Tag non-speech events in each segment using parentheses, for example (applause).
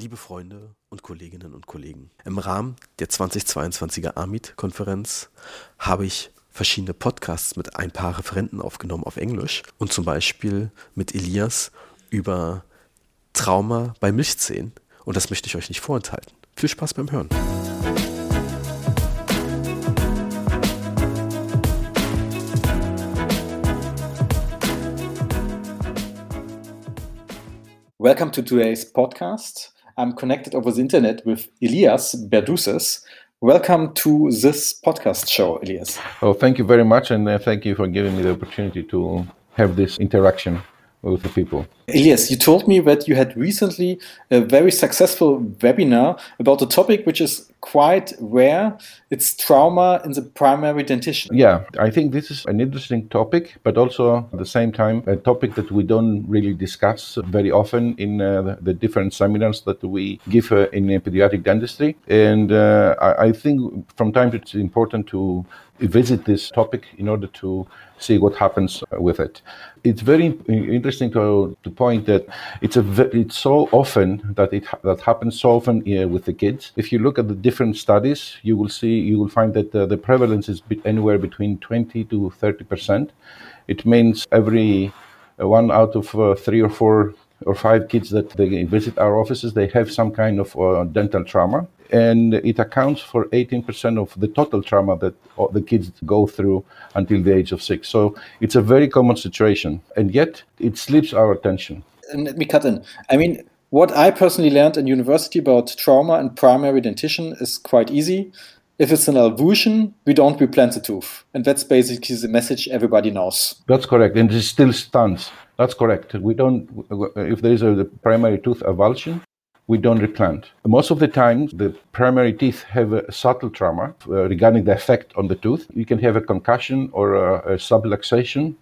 Liebe Freunde und Kolleginnen und Kollegen, im Rahmen der 2022er AMIT-Konferenz habe ich verschiedene Podcasts mit ein paar Referenten aufgenommen auf Englisch und zum Beispiel mit Elias über Trauma bei Milchzähnen. Und das möchte ich euch nicht vorenthalten. Viel Spaß beim Hören. Welcome to today's podcast. I'm connected over the internet with Elias Berdouses. Welcome to this podcast show, Elias. Oh, thank you very much, and uh, thank you for giving me the opportunity to have this interaction with the people. Elias, you told me that you had recently a very successful webinar about a topic which is quite rare. It's trauma in the primary dentition. Yeah, I think this is an interesting topic, but also at the same time a topic that we don't really discuss very often in uh, the, different seminars that we give uh, in pediatric dentistry. And uh, I, I think from time to time it's important to visit this topic in order to see what happens with it. It's very interesting to, to point that it's a it's so often that it that happens so often with the kids. If you look at the different studies, you will see you will find that uh, the prevalence is anywhere between 20 to 30 percent. It means every uh, one out of uh, three or four or five kids that they visit our offices, they have some kind of uh, dental trauma. And it accounts for 18% of the total trauma that uh, the kids go through until the age of six. So it's a very common situation. And yet it slips our attention. And let me cut in. I mean, what I personally learned in university about trauma and primary dentition is quite easy. If it's an avulsion, we don't replant the tooth. And that's basically the message everybody knows. That's correct. And it still stands. That's correct. We don't, if there is a primary tooth avulsion, we don't replant. Most of the time, the primary teeth have a subtle trauma uh, regarding the effect on the tooth. You can have a concussion or a, a subluxation.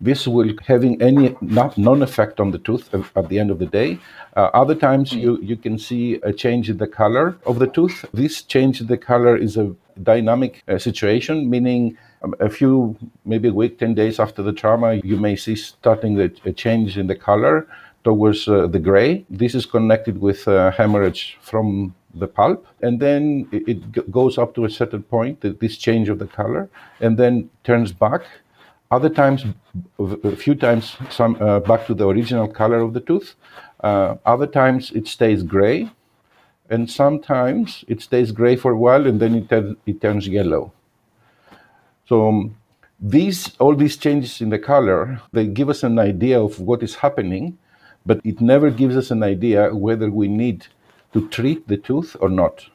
This will having any non-effect on the tooth at the end of the day. Uh, other times, mm. you, you can see a change in the color of the tooth. This change in the color is a dynamic uh, situation, meaning um, a few, maybe a week, 10 days after the trauma, you may see starting the, a change in the color towards uh, the gray. This is connected with uh, hemorrhage from the pulp, and then it, it, goes up to a certain point, this change of the color, and then turns back. Other times, a few times, some uh, back to the original color of the tooth. Uh, other times, it stays gray, and sometimes it stays gray for a while, and then it, it turns yellow. So um, these all these changes in the color they give us an idea of what is happening, but it never gives us an idea whether we need to treat the tooth or not.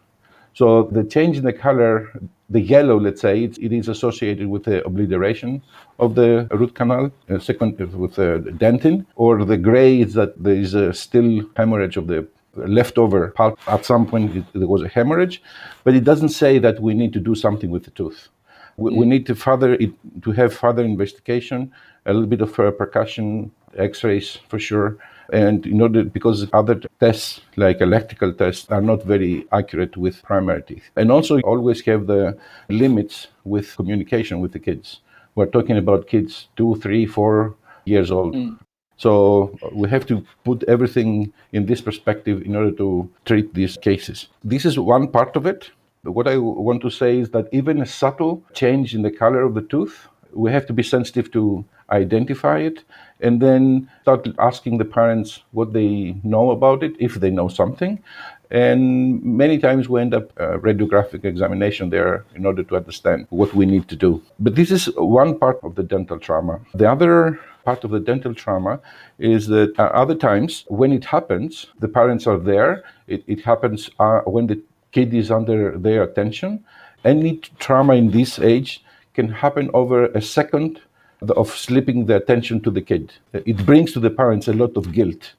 So the change in the color, the yellow, let's say, it, it is associated with the obliteration of the root canal, uh, second with the dentin, or the gray is that there is a still hemorrhage of the leftover pulp. At some point, it, there was a hemorrhage, but it doesn't say that we need to do something with the tooth. We, we need to further it, to have further investigation, a little bit of uh, percussion, X-rays for sure, and in order because other tests like electrical tests are not very accurate with primary teeth, and also always have the limits with communication with the kids. We're talking about kids two, three, four years old. Mm. So we have to put everything in this perspective in order to treat these cases. This is one part of it. What I want to say is that even a subtle change in the color of the tooth, we have to be sensitive to identify it and then start asking the parents what they know about it, if they know something. And many times we end up a radiographic examination there in order to understand what we need to do. But this is one part of the dental trauma. The other part of the dental trauma is that uh, other times when it happens, the parents are there. It, it happens uh, when the kid is under their attention. Any trauma in this age can happen over a second of slipping the attention to the kid. It brings to the parents a lot of guilt.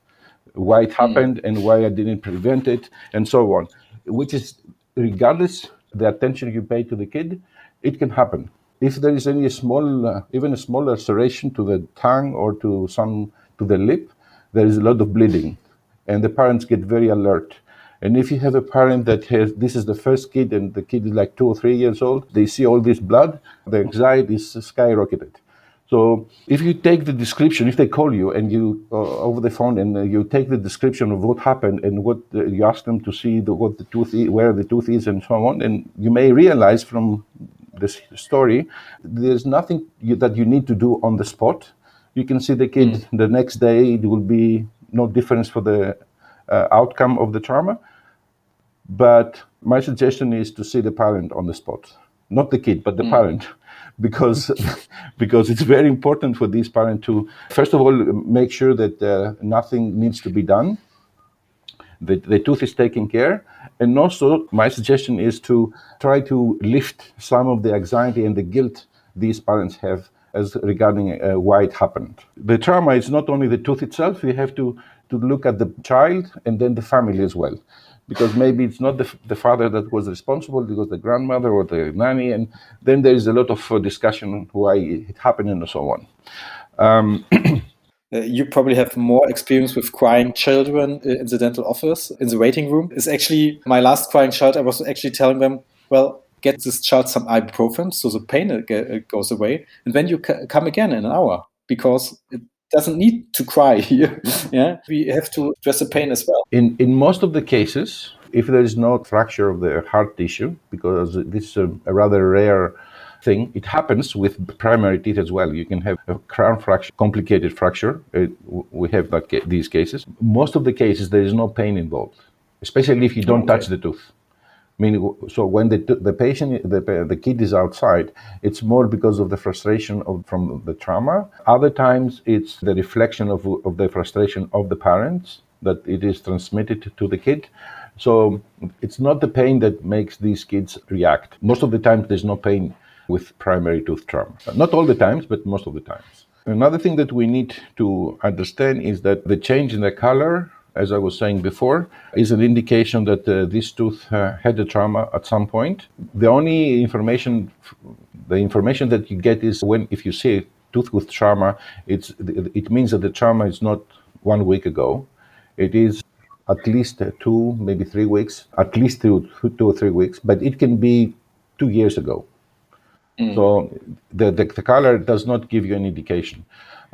Why it hmm. happened and why I didn't prevent it and so on. Which is, regardless the attention you pay to the kid, it can happen. If there is any small, uh, even a small laceration to the tongue or to some to the lip, there is a lot of bleeding, and the parents get very alert and if you have a parent that has this is the first kid and the kid is like two or three years old, they see all this blood, the anxiety is skyrocketed. So if you take the description, if they call you and you uh, over the phone and uh, you take the description of what happened and what uh, you ask them to see the, what the tooth is, where the tooth is and so on, and you may realize from this story there's nothing you, that you need to do on the spot. You can see the kid mm. the next day. It will be no difference for the outcome of the trauma. But my suggestion is to see the parent on the spot, not the kid, but the mm. parent (laughs) because (laughs) because it's very important for these parents to first of all make sure that uh, nothing needs to be done that the tooth is taken care and also my suggestion is to try to lift some of the anxiety and the guilt these parents have as regarding uh, why it happened the trauma is not only the tooth itself we have to to look at the child and then the family as well because maybe it's not the, the father that was responsible, because the grandmother or the nanny, and then there is a lot of uh, discussion why it happened and so on. Um, (clears throat) Uh, you probably have more experience with crying children in the dental office in the waiting room. Is actually my last crying child. I was actually telling them, well, get this child some ibuprofen so the pain uh, uh, goes away, and then you come again in an hour because it doesn't need to cry (laughs) here. yeah, we have to address the pain as well. In in most of the cases, if there is no fracture of the hard tissue, because this is a, a rather rare thing, it happens with primary teeth as well. You can have a crown fracture, complicated fracture. It, we have that, these cases. Most of the cases, there is no pain involved, especially if you don't touch the tooth. I mean, so when the, the patient, the, the kid is outside, it's more because of the frustration of, from the trauma. Other times, it's the reflection of, of the frustration of the parents that it is transmitted to the kid. So it's not the pain that makes these kids react. Most of the times, there's no pain with primary tooth trauma. Not all the times, but most of the times. Another thing that we need to understand is that the change in the color as I was saying before, is an indication that uh, this tooth uh, had a trauma at some point. The only information, the information that you get is when if you see a tooth with trauma, it's it means that the trauma is not one week ago. It is at least two, maybe three weeks, at least two, two or three weeks, but it can be two years ago. Mm. So the, the, the color does not give you an indication.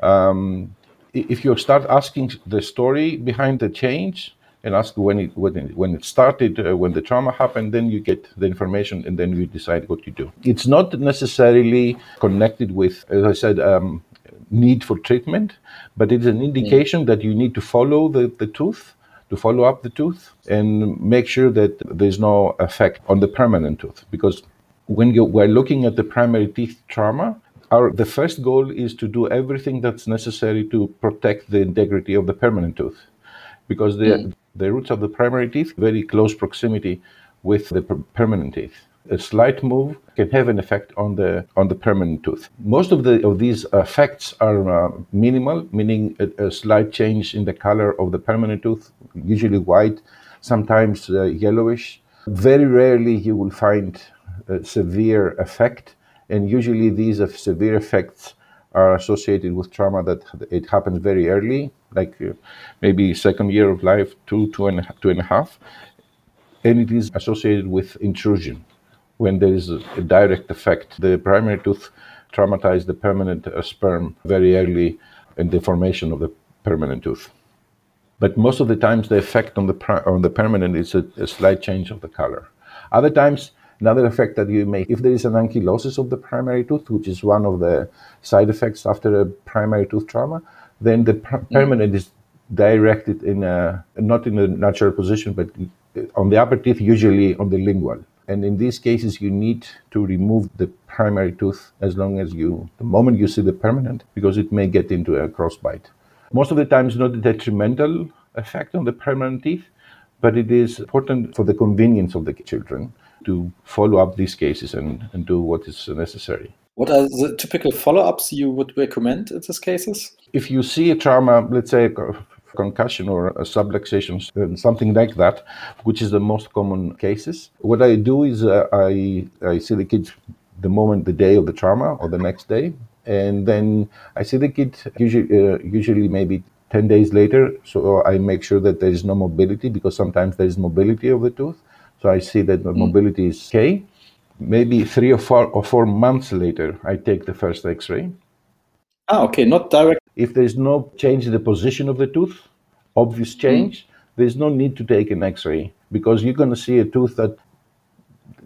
Um, if you start asking the story behind the change and ask when it when it, when it started, uh, when the trauma happened, then you get the information and then you decide what you do. It's not necessarily connected with, as I said, um, need for treatment, but it's an indication that you need to follow the, the tooth, to follow up the tooth, and make sure that there's no effect on the permanent tooth. Because when you, we're looking at the primary teeth trauma, our, the first goal is to do everything that's necessary to protect the integrity of the permanent tooth because the, mm. the roots of the primary teeth very close proximity with the per- permanent teeth a slight move can have an effect on the on the permanent tooth. Most of the of these effects are uh, minimal, meaning a, a, slight change in the color of the permanent tooth, usually white, sometimes uh, yellowish. Very rarely you will find a severe effect and usually these severe effects are associated with trauma that it happens very early, like uh, maybe second year of life, two, two and, two and a half, and it is associated with intrusion when there is a, direct effect. The primary tooth traumatized the permanent uh, sperm very early in the formation of the permanent tooth. But most of the times, the effect on the on the permanent is a, a slight change of the color. Other times, Another effect that you may, if there is an ankylosis of the primary tooth, which is one of the side effects after a primary tooth trauma, then the per- mm. permanent is directed in a, not in a natural position, but on the upper teeth, usually on the lingual. And in these cases, you need to remove the primary tooth as long as you, the moment you see the permanent, because it may get into a crossbite. Most of the time, it's not a detrimental effect on the permanent teeth, but it is important for the convenience of the children to follow up these cases and, and do what is necessary. What are the typical follow ups you would recommend in these cases? If you see a trauma, let's say a concussion or a subluxation, something like that, which is the most common cases, what I do is uh, I, I see the kid the moment, the day of the trauma or the next day. And then I see the kid usually, uh, usually maybe 10 days later. So I make sure that there is no mobility because sometimes there is mobility of the tooth. So I see that the mm. mobility is okay. Maybe three or four or four months later, I take the first X-ray, Ah, okay, not direct. If there's no change in the position of the tooth, obvious change, mm. there's no need to take an X-ray because you're going to see a tooth that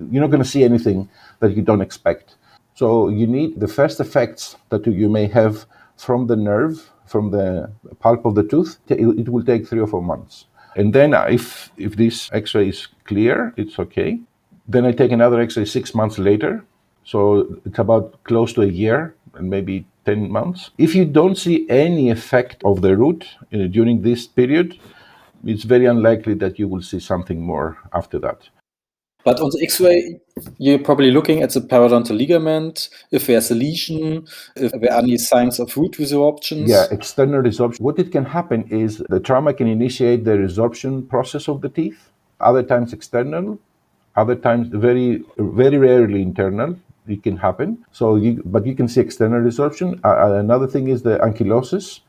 you're not going to see anything that you don't expect. So you need the first effects that you may have from the nerve, from the pulp of the tooth. It will take three or four months. And then if if this X-ray is clear, it's okay. Then I take another X-ray six months later. So it's about close to a year and maybe 10 months. If you don't see any effect of the root uh, during this period, it's very unlikely that you will see something more after that. But on the X-ray, you're probably looking at the periodontal ligament, if there's a lesion, if there are any signs of root resorption. Yeah, external resorption. What it can happen is the trauma can initiate the resorption process of the teeth. Other times external, other times very, very rarely internal. It can happen. So, you, but you can see external resorption. Uh, another thing is the ankylosis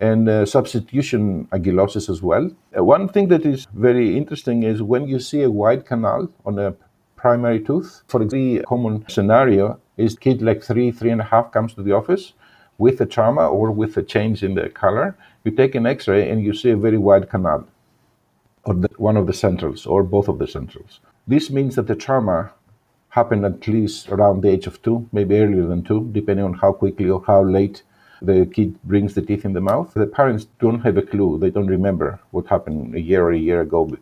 and uh, substitution ankylosis as well. Uh, one thing that is very interesting is when you see a wide canal on a primary tooth, for example, common scenario is kid like three, three and a half comes to the office with a trauma or with a change in the color. You take an X-ray and you see a very wide canal on the, one of the centrals or both of the centrals. This means that the trauma happened at least around the age of two, maybe earlier than two, depending on how quickly or how late the kid brings the teeth in the mouth. The parents don't have a clue. They don't remember what happened a year or a year ago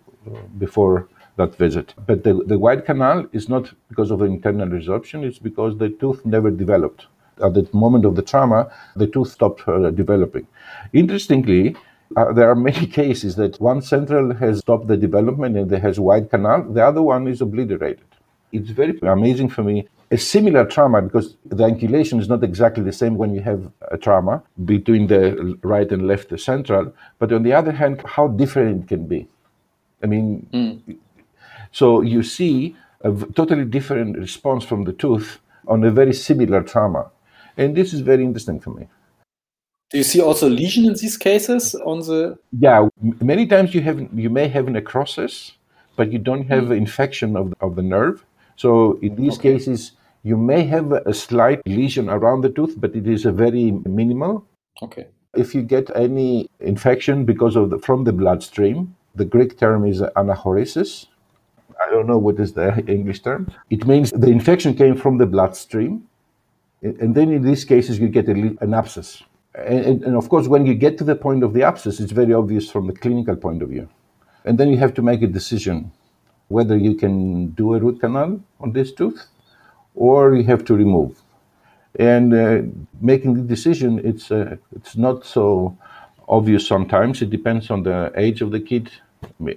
before that visit. But the, the wide canal is not because of the internal resorption, it's because the tooth never developed. At the moment of the trauma, the tooth stopped uh, developing. Interestingly, uh, there are many (laughs) cases that one central has stopped the development and it has wide canal, the other one is obliterated. It's very amazing for me a similar trauma because the angulation is not exactly the same when you have a trauma between the right and left the central. But on the other hand how different it can be. I mean mm. so you see a totally different response from the tooth on a very similar trauma. And this is very interesting for me. Do you see also lesion in these cases on the yeah many times you have you may have necrosis but you don't have mm. infection of, of the nerve so in these okay. cases, you may have a slight lesion around the tooth, but it is a very minimal. Okay. If you get any infection because of the, from the bloodstream, the Greek term is anachoresis. I don't know what is the English term. It means the infection came from the bloodstream, and then in these cases you get a, an abscess. And, and, of course, when you get to the point of the abscess, it's very obvious from the clinical point of view. And then you have to make a decision whether you can do a root canal on this tooth or you have to remove. And uh, making the decision, it's, uh, it's not so obvious sometimes. It depends on the age of the kid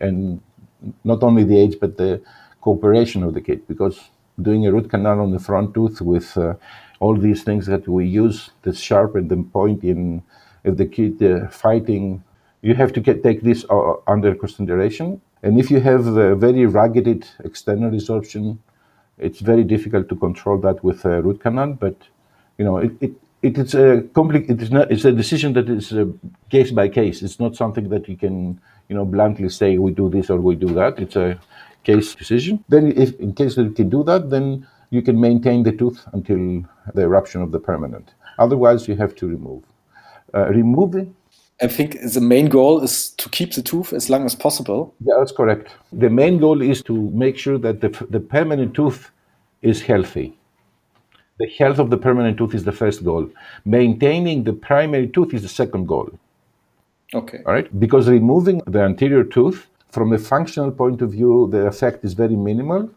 and not only the age, but the cooperation of the kid. Because doing a root canal on the front tooth with uh, all these things that we use, the sharp and the point in if the kid uh, fighting, you have to get, take this uh, under consideration and if you have a very rugged external resorption, it's very difficult to control that with a root canal. But you know, it, it, it is a compli- it is not it's a decision that is a case by case. It's not something that you can you know bluntly say we do this or we do that. It's a case decision. Then, if in case that you can do that, then you can maintain the tooth until the eruption of the permanent. Otherwise, you have to remove. Uh, removing I think the main goal is to keep the tooth as long as possible. Yeah, that's correct. The main goal is to make sure that the, the permanent tooth is healthy. The health of the permanent tooth is the first goal. Maintaining the primary tooth is the second goal. Okay. All right? Because removing the anterior tooth, from a functional point of view, the effect is very minimal.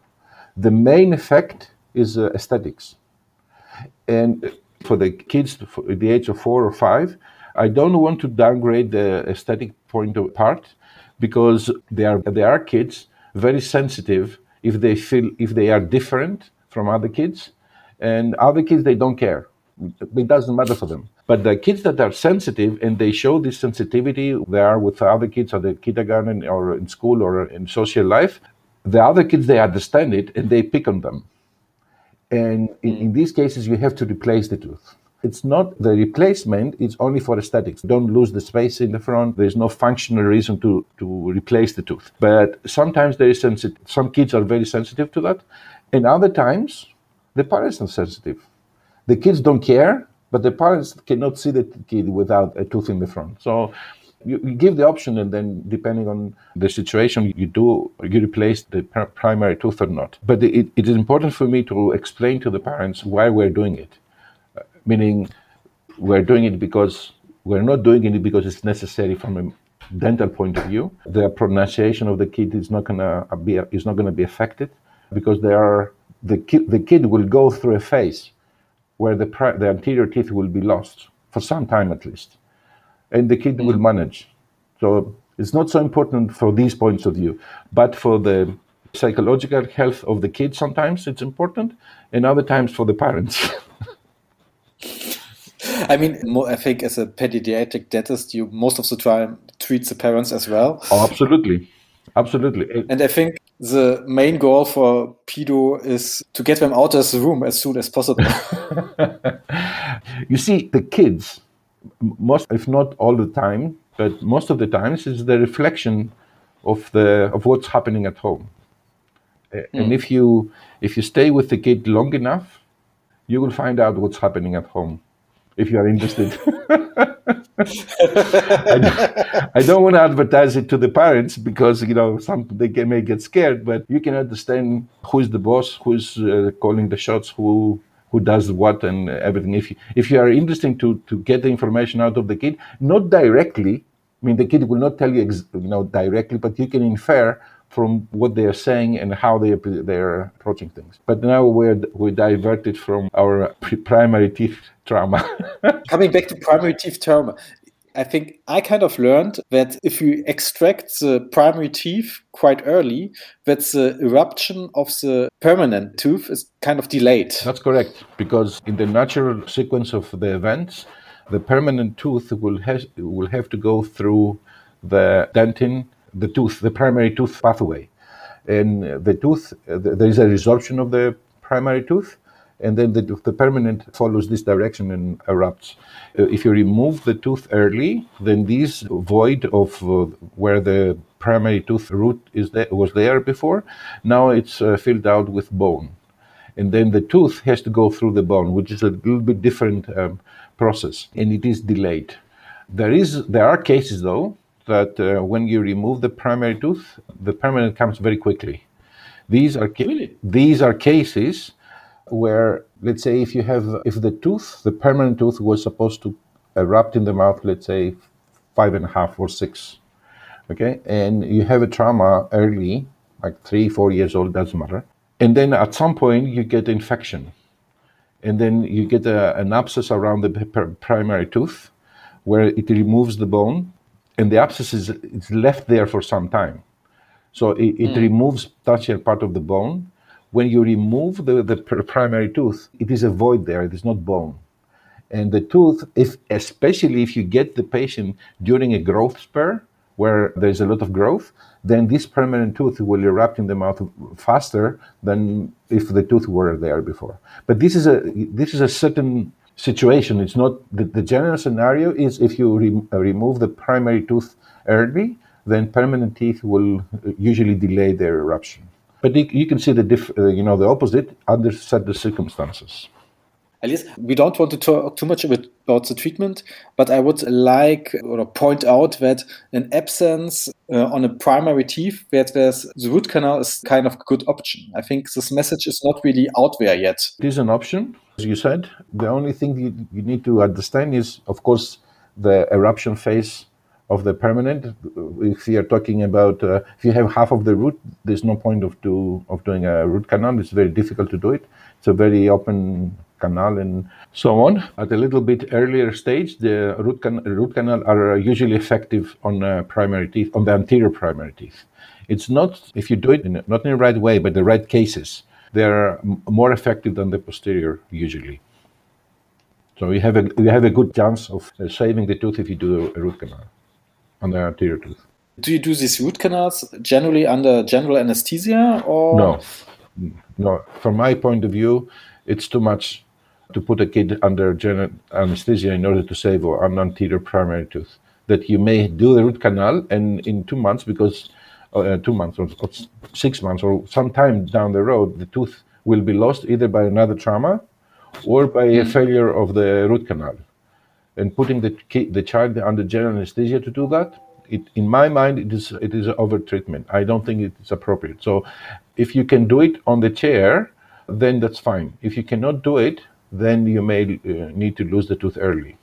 The main effect is uh, aesthetics. And for the kids for the age of four or five, I don't want to downgrade the aesthetic point of part because they are they are kids very sensitive if they feel if they are different from other kids. And other kids they don't care. It doesn't matter for them. But the kids that are sensitive and they show this sensitivity they are with other kids at the kindergarten or in school or in social life the other kids they understand it and they pick on them. And in, in these cases you have to replace the tooth it's not the replacement, it's only for aesthetics. Don't lose the space in the front. There's no functional reason to, to replace the tooth. But sometimes there is sensitive. Some kids are very sensitive to that. And other times, the parents are sensitive. The kids don't care, but the parents cannot see the kid without a tooth in the front. So you, give the option, and then depending on the situation, you do you replace the pr- primary tooth or not. But it, it is important for me to explain to the parents why we're doing it, meaning we're doing it because we're not doing it because it's necessary from a dental point of view. The pronunciation of the kid is not gonna be is not gonna be affected because they are the kid the kid will go through a phase where the the anterior teeth will be lost for some time at least and the kid will manage. So it's not so important for these points of view, but for the psychological health of the kid, sometimes it's important, and other times for the parents. (laughs) I mean, I think as a pediatric dentist, you most of the time treat the parents as well. Oh, absolutely. Absolutely. And I think the main goal for pedo is to get them out of the room as soon as possible. (laughs) you see, the kids most, if not all the time, but most of the times, is the reflection of the of what's happening at home. Mm. And if you if you stay with the kid long enough, you will find out what's happening at home. If you are interested, (laughs) I, don't, I, don't, want to advertise it to the parents because you know some they get, may get scared. But you can understand who's the boss, who's uh, calling the shots, who who does what and everything. If you, if you are interested to to get the information out of the kid, not directly. I mean, the kid will not tell you, ex, you know, directly, but you can infer from what they are saying and how they they're approaching things. But now we're we're diverted from our primary teeth trauma. (laughs) Coming back to primary teeth trauma, I think I kind of learned that if you extract the primary teeth quite early, that the eruption of the permanent tooth is kind of delayed. That's correct, because in the natural sequence of the events, the permanent tooth will have, will have to go through the dentin, the tooth, the primary tooth pathway. And the tooth, there is a resorption of the primary tooth, and then the, the permanent follows this direction and erupts. Uh, if you remove the tooth early, then this void of uh, where the primary tooth root is there, was there before, now it's uh, filled out with bone. And then the tooth has to go through the bone, which is a little bit different um, process, and it is delayed. There is there are cases though that uh, when you remove the primary tooth, the permanent comes very quickly. These are ca- really? these are cases where let's say if you have if the tooth the permanent tooth was supposed to erupt in the mouth let's say five and a half or six okay and you have a trauma early like three four years old doesn't matter and then at some point you get infection and then you get a, an abscess around the primary tooth where it removes the bone and the abscess is it's left there for some time so it, it mm. removes that part of the bone when you remove the, the primary tooth, it is a void there, it is not bone. And the tooth, if especially if you get the patient during a growth spur, where there's a lot of growth, then this permanent tooth will erupt in the mouth faster than if the tooth were there before. But this is a this is a certain situation. It's not the, the general scenario is if you re, uh, remove the primary tooth early, then permanent teeth will usually delay their eruption. But you can see the diff, uh, you know the opposite under certain circumstances. Elias, we don't want to talk too much about, about the treatment, but I would like or point out that an abscess uh, on a primary teeth, where there's the root canal is kind of a good option. I think this message is not really out there yet. It is an option, as you said. The only thing you, you need to understand is, of course, the eruption phase of the permanent. If you are talking about uh, if you have half of the root, there's no point of do of doing a root canal. It's very difficult to do it. It's a very open canal and so on. At a little bit earlier stage, the root, can- root canal are usually effective on uh, primary teeth, on the anterior primary teeth. It's not if you do it in, not in the right way, but the right cases. They're m- more effective than the posterior usually. So you have a you have a good chance of uh, saving the tooth if you do a root canal on the anterior tooth. Do you do these root canals generally under general anesthesia or no? No, from my point of view, it's too much to put a kid under general anesthesia in order to save an anterior primary tooth. That you may do the root canal and in two months, because uh, two months or, or six months or some time down the road, the tooth will be lost either by another trauma or by a failure of the root canal. And putting the, the child under general anesthesia to do that, it, in my mind, it is it is over treatment. I don't think it is appropriate. So, if you can do it on the chair, then that's fine. If you cannot do it, then you may uh, need to lose the tooth early.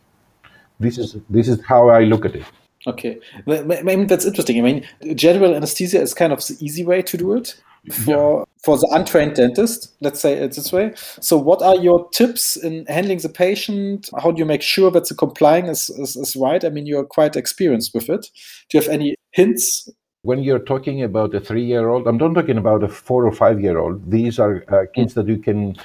This is this is how I look at it. Okay, I mean that's interesting. I mean, general anesthesia is kind of the easy way to do it for for the untrained dentist. Let's say it this way. So, what are your tips in handling the patient? How do you make sure that the complying is, is, is right? I mean, you're quite experienced with it. Do you have any hints when you're talking about a three-year-old, I'm not talking about a four or five-year-old. These are uh, kids that you can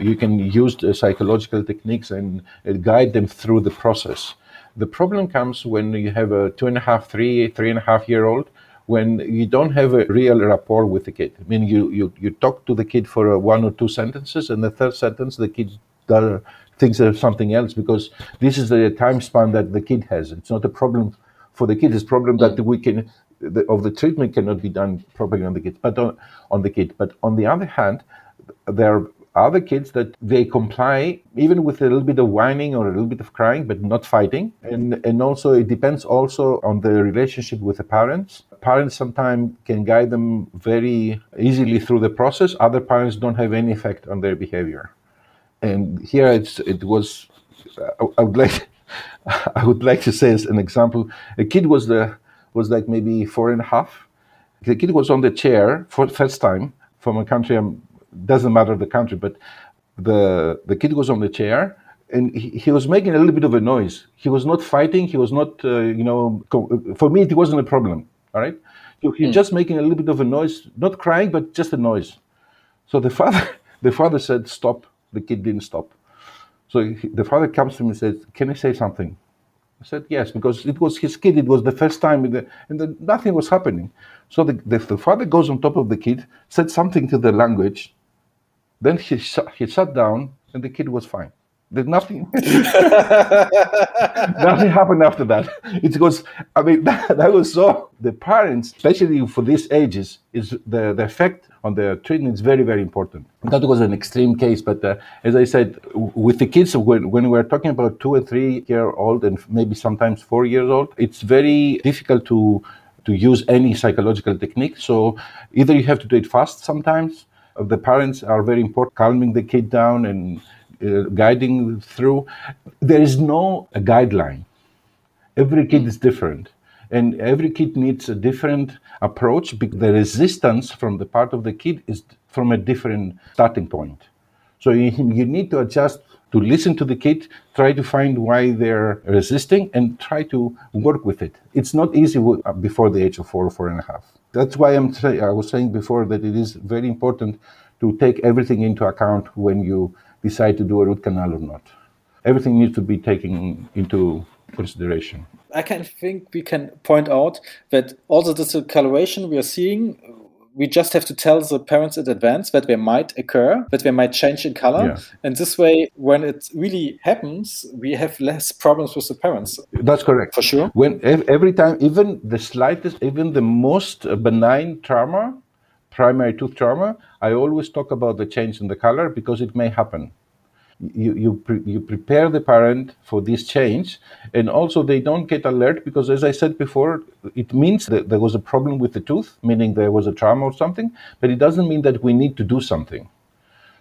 you can use psychological techniques and uh, guide them through the process. The problem comes when you have a two and a half, three, three and a half year old, when you don't have a real rapport with the kid. I mean, you, you, you talk to the kid for one or two sentences, and the third sentence, the kid does, thinks of something else because this is the time span that the kid has. It's not a problem for the kid, it's a problem that we can, the, of the treatment cannot be done properly on the kid, but on, on the kid. But on the other hand, there are other kids that they comply even with a little bit of whining or a little bit of crying but not fighting. And and also it depends also on the relationship with the parents. Parents sometimes can guide them very easily through the process. Other parents don't have any effect on their behavior. And here it's it was i would like (laughs) i would like to say as an example a kid was the was like maybe four and a half. The kid was on the chair for the first time from a country i'm doesn't matter the country, but the the kid was on the chair and he, he, was making a little bit of a noise. He was not fighting. He was not, uh, you know, for me, it wasn't a problem. All right. So he's mm. just making a little bit of a noise, not crying, but just a noise. So the (laughs) father, the father said, stop. The kid didn't stop. So he, the father comes to me and says, can I say something? I said, yes, because it was his kid. It was the first time, the, and the, nothing was happening. So the, the, the father goes on top of the kid, said something to the language, then he, he sat down and the kid was fine. There's nothing, (laughs) (laughs) nothing happened after that. It was, I mean, (laughs) that, that, was so. The parents, especially for these ages, is the, the effect on the treatment is very, very important. That was an extreme case, but uh, as I said, with the kids, when, when we're talking about two or three year old and maybe sometimes four years old, it's very difficult to to use any psychological technique. So either you have to do it fast sometimes, the parents are very important, calming the kid down and uh, guiding through. There is no guideline. Every kid is different, and every kid needs a different approach. Because the resistance from the part of the kid is from a different starting point. So you, you need to adjust to listen to the kid, try to find why they're resisting, and try to work with it. It's not easy before the age of four or four and a half. That's why I'm say, I was saying before that it is very important to take everything into account when you decide to do a root canal or not. Everything needs to be taken into consideration. I can think we can point out that also the discoloration we are seeing we just have to tell the parents in advance that they might occur, that they might change in color. Yeah. And this way, when it really happens, we have less problems with the parents. That's correct. For sure. When every time, even the slightest, even the most benign trauma, primary tooth trauma, I always talk about the change in the color because it may happen you you, pre- you prepare the parent for this change and also they don't get alert because as i said before it means that there was a problem with the tooth meaning there was a trauma or something but it doesn't mean that we need to do something.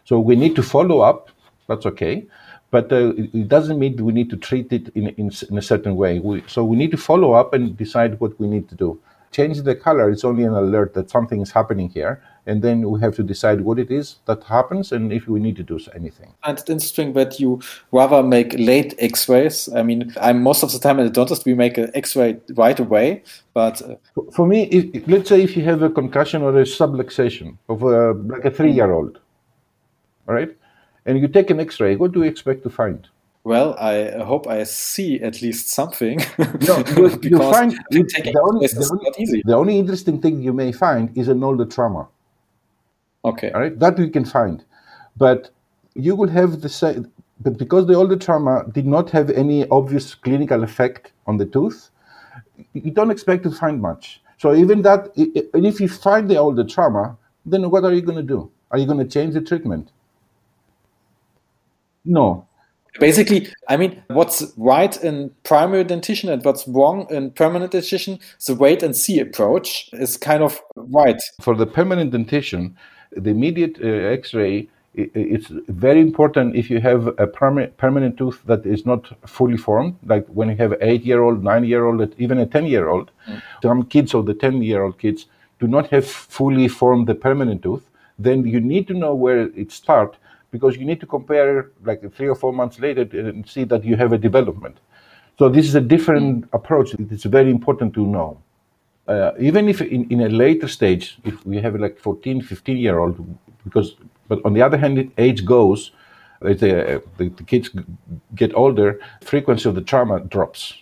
So we need to follow up that's okay but uh, it doesn't mean we need to treat it in, in, in a certain way. We, so we need to follow up and decide what we need to do changing the color It's only an alert that something is happening here and then we have to decide what it is that happens and if we need to do anything. And it's interesting that you rather make late X-rays. I mean, I'm most of the time at the dentist we make an X-ray right away, but uh, for me, if, let's say if you have a concussion or a subluxation of a, like a three-year-old, all right, and you take an X-ray, what do you expect to find? Well, I hope I see at least something. no, (laughs) you, you find (laughs) the only, the, only, the only interesting thing you may find is an older trauma. Okay. All right, that we can find, but you will have the same. But because the older trauma did not have any obvious clinical effect on the tooth, you don't expect to find much. So even that, and if you find the older trauma, then what are you going to do? Are you going to change the treatment? No, Basically, I mean, what's right in primary dentition and what's wrong in permanent dentition, the wait and see approach is kind of right. For the permanent dentition, the immediate uh, X-ray it's very important if you have a permanent tooth that is not fully formed, like when you have eight year old, nine year old, even a 10 year old. Mm. Some kids of the 10 year old kids do not have fully formed the permanent tooth. Then you need to know where it starts because you need to compare like three or four months later and see that you have a development. So this is a different mm. approach. It's very important to know. Uh, even if in, in a later stage, if we have like 14, 15 year old, because but on the other hand, age goes, as the, the, the kids get older, frequency of the trauma drops.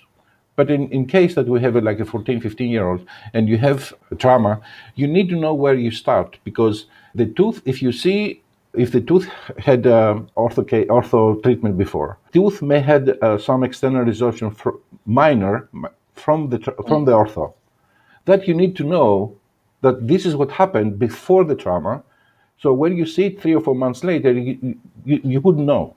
But in, in case that we have a, like a 14, 15 year old and you have trauma, you need to know where you start because the tooth, if you see, if the tooth had uh, ortho, ortho treatment before, tooth may had uh, some external resorption minor from the, from the ortho. That you need to know that this is what happened before the trauma so when you see it three or four months later, you, you, you wouldn't know.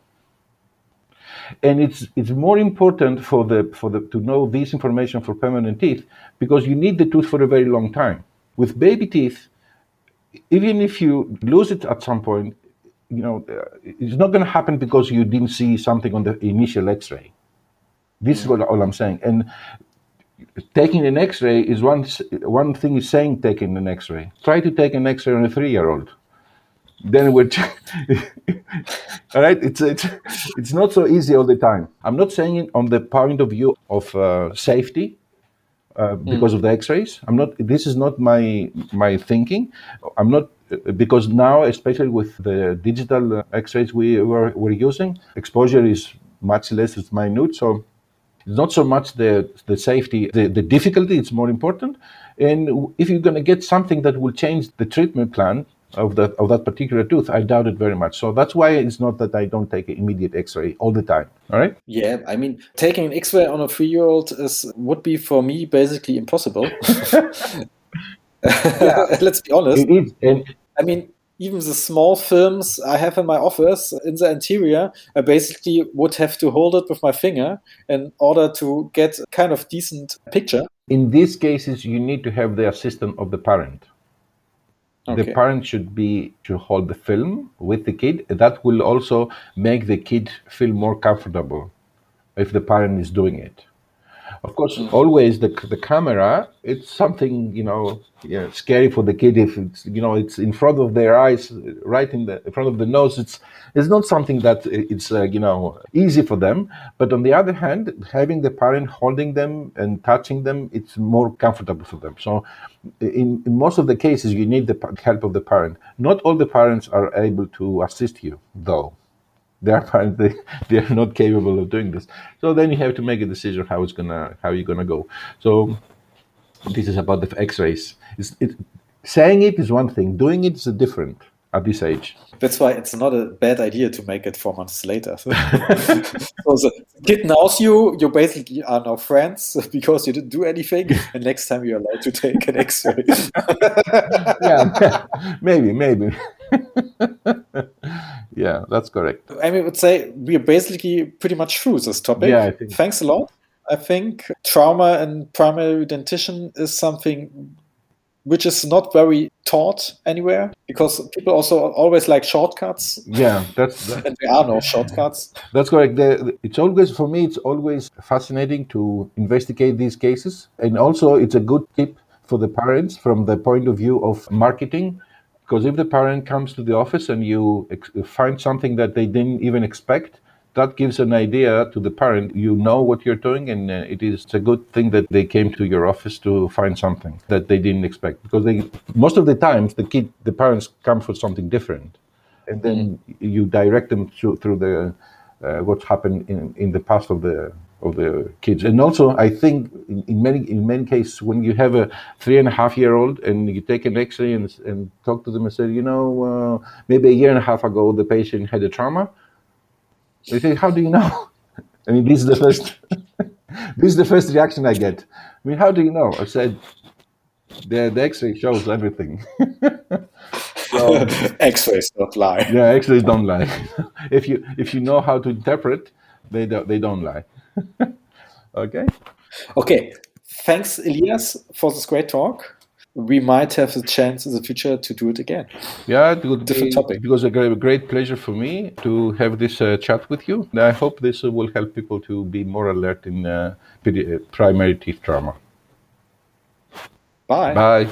And it's it's more important for the for the to know this information for permanent teeth because you need the tooth for a very long time. With baby teeth, even if you lose it at some point, you know it's not going to happen because you didn't see something on the initial X-ray. This is what all I'm saying. And taking an X-ray is one one thing is saying taking an X-ray. Try to take an X-ray on a three-year-old then we're (laughs) all right it's it's it's not so easy all the time i'm not saying it on the point of view of uh, safety uh, because mm. of the x-rays i'm not this is not my my thinking i'm not because now especially with the digital uh, x-rays we were, we're using exposure is much less it's minute so it's not so much the the safety the, the difficulty it's more important and if you're going to get something that will change the treatment plan of that of that particular tooth, I doubt it very much. So that's why it's not that I don't take an immediate X-ray all the time. All right. Yeah, I mean, taking an X-ray on a three-year-old is would be for me basically impossible. (laughs) (laughs) Let's be honest. It is, and I mean, even the small films I have in my office in the interior, I basically would have to hold it with my finger in order to get a kind of decent picture. In these cases, you need to have the assistance of the parent. Okay. The parent should be to hold the film with the kid. That will also make the kid feel more comfortable if the parent is doing it. Of course, mm. always the the camera. It's something you know, yeah, scary for the kid if it's you know it's in front of their eyes, right in the in front of the nose. It's it's not something that it's uh, you know easy for them. But on the other hand, having the parent holding them and touching them, it's more comfortable for them. So, in, in most of the cases, you need the help of the parent. Not all the parents are able to assist you, though (laughs) their parents they, they are not capable of doing this. So then you have to make a decision how it's gonna how you're gonna go. So this is about the x-rays. It's, it, saying it is one thing doing it is a different at this age. That's why it's not a bad idea to make it four months later. (laughs) So the kid knows you you basically are now friends (laughs) because you didn't do anything and next time you're allowed to take an x-ray. Yeah. Maybe maybe (laughs) yeah, that's correct. I mean, I would say we are basically pretty much through this topic. Yeah, Thanks a lot. I think trauma and primary dentition is something which is not very taught anywhere because people also always like shortcuts. Yeah, that's that, (laughs) and there are no shortcuts. That's correct. It's always for me. It's always fascinating to investigate these cases, and also it's a good tip for the parents from the point of view of marketing because if the parent comes to the office and you ex- find something that they didn't even expect, that gives an idea to the parent. You know what you're doing, and uh, it is a good thing that they came to your office to find something that they didn't expect. Because they, most of the times, the kid, the parents come for something different, and then mm. you direct them through through the uh, what's happened in in the past of the of the kids. And also, I think in, many in many cases, when you have a three and a half year old and you take an X-ray and, and talk to them and say, you know, uh, maybe a year and a half ago the patient had a trauma. They say, how do you know? (laughs) I mean, this is the first. (laughs) this is the first reaction I get. I mean, how do you know? I said, the, the X-ray shows everything. (laughs) so. X-rays don't lie. Yeah, X-rays don't lie. if you if you know how to interpret, they don't they don't lie. (laughs) okay. Okay. Thanks, Elias, for this great talk. We might have the chance in the future to do it again. Yeah, it would Different be, topic. It was a great, great pleasure for me to have this uh, chat with you. And I hope this will help people to be more alert in uh, uh, primary teeth trauma. Bye. Bye.